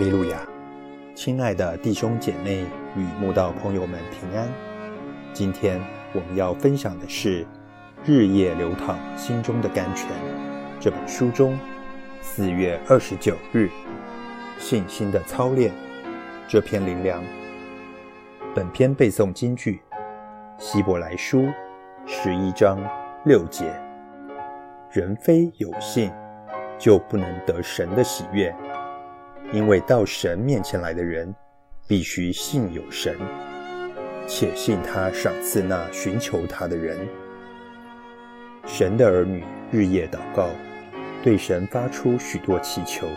利路亚！亲爱的弟兄姐妹与慕道朋友们平安。今天我们要分享的是《日夜流淌心中的甘泉》这本书中四月二十九日信心的操练这篇灵粮。本篇背诵金句：希伯来书十一章六节。人非有信，就不能得神的喜悦。因为到神面前来的人，必须信有神，且信他赏赐那寻求他的人。神的儿女日夜祷告，对神发出许多祈求。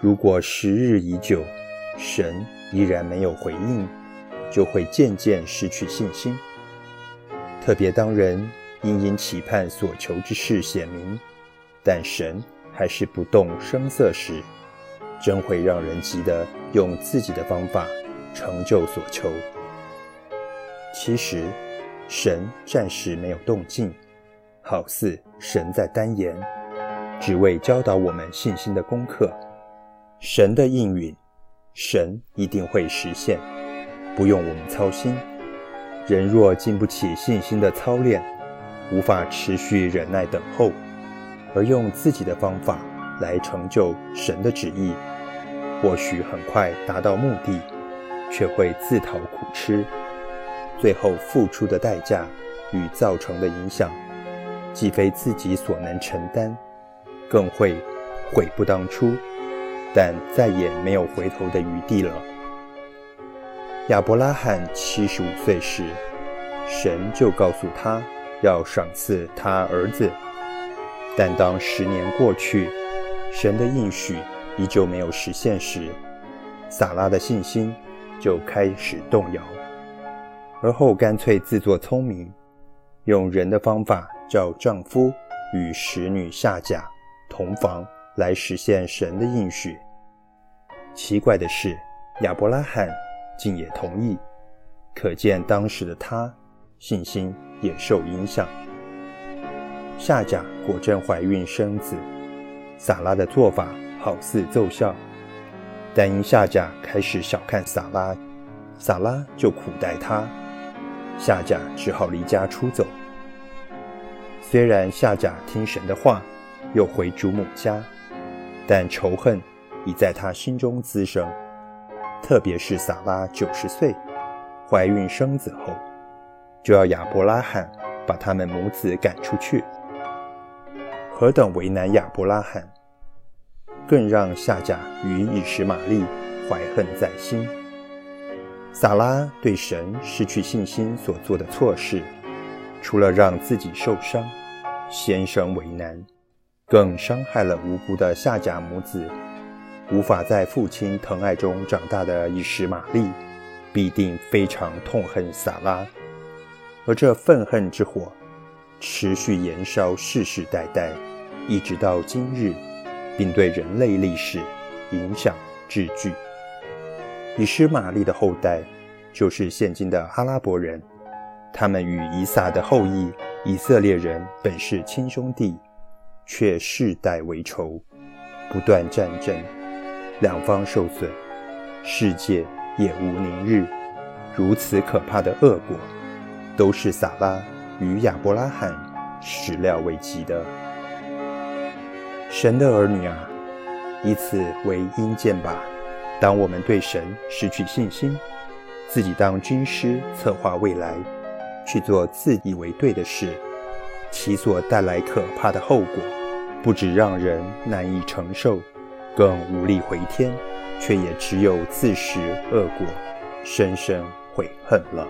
如果时日已久，神依然没有回应，就会渐渐失去信心。特别当人殷殷期盼所求之事显明，但神还是不动声色时，真会让人急得用自己的方法成就所求。其实，神暂时没有动静，好似神在单言，只为教导我们信心的功课。神的应允，神一定会实现，不用我们操心。人若经不起信心的操练，无法持续忍耐等候，而用自己的方法来成就神的旨意。或许很快达到目的，却会自讨苦吃，最后付出的代价与造成的影响，既非自己所能承担，更会悔不当初，但再也没有回头的余地了。亚伯拉罕七十五岁时，神就告诉他要赏赐他儿子，但当十年过去，神的应许。依旧没有实现时，萨拉的信心就开始动摇，而后干脆自作聪明，用人的方法叫丈夫与使女夏甲同房来实现神的应许。奇怪的是，亚伯拉罕竟也同意，可见当时的他信心也受影响。夏甲果真怀孕生子，萨拉的做法。好似奏效，但因夏甲开始小看撒拉，撒拉就苦待他，夏甲只好离家出走。虽然夏甲听神的话，又回祖母家，但仇恨已在他心中滋生。特别是撒拉九十岁怀孕生子后，就要亚伯拉罕把他们母子赶出去，何等为难亚伯拉罕！更让夏甲与以实玛利怀恨在心。撒拉对神失去信心所做的错事，除了让自己受伤、先生为难，更伤害了无辜的夏甲母子。无法在父亲疼爱中长大的以实玛利，必定非常痛恨撒拉，而这愤恨之火持续燃烧，世世代代，一直到今日。并对人类历史影响至巨。以诗玛利的后代就是现今的阿拉伯人，他们与以撒的后裔以色列人本是亲兄弟，却世代为仇，不断战争，两方受损，世界也无宁日。如此可怕的恶果，都是撒拉与亚伯拉罕始料未及的。神的儿女啊，以此为阴见吧。当我们对神失去信心，自己当军师策划未来，去做自以为对的事，其所带来可怕的后果，不止让人难以承受，更无力回天，却也只有自食恶果，深深悔恨了。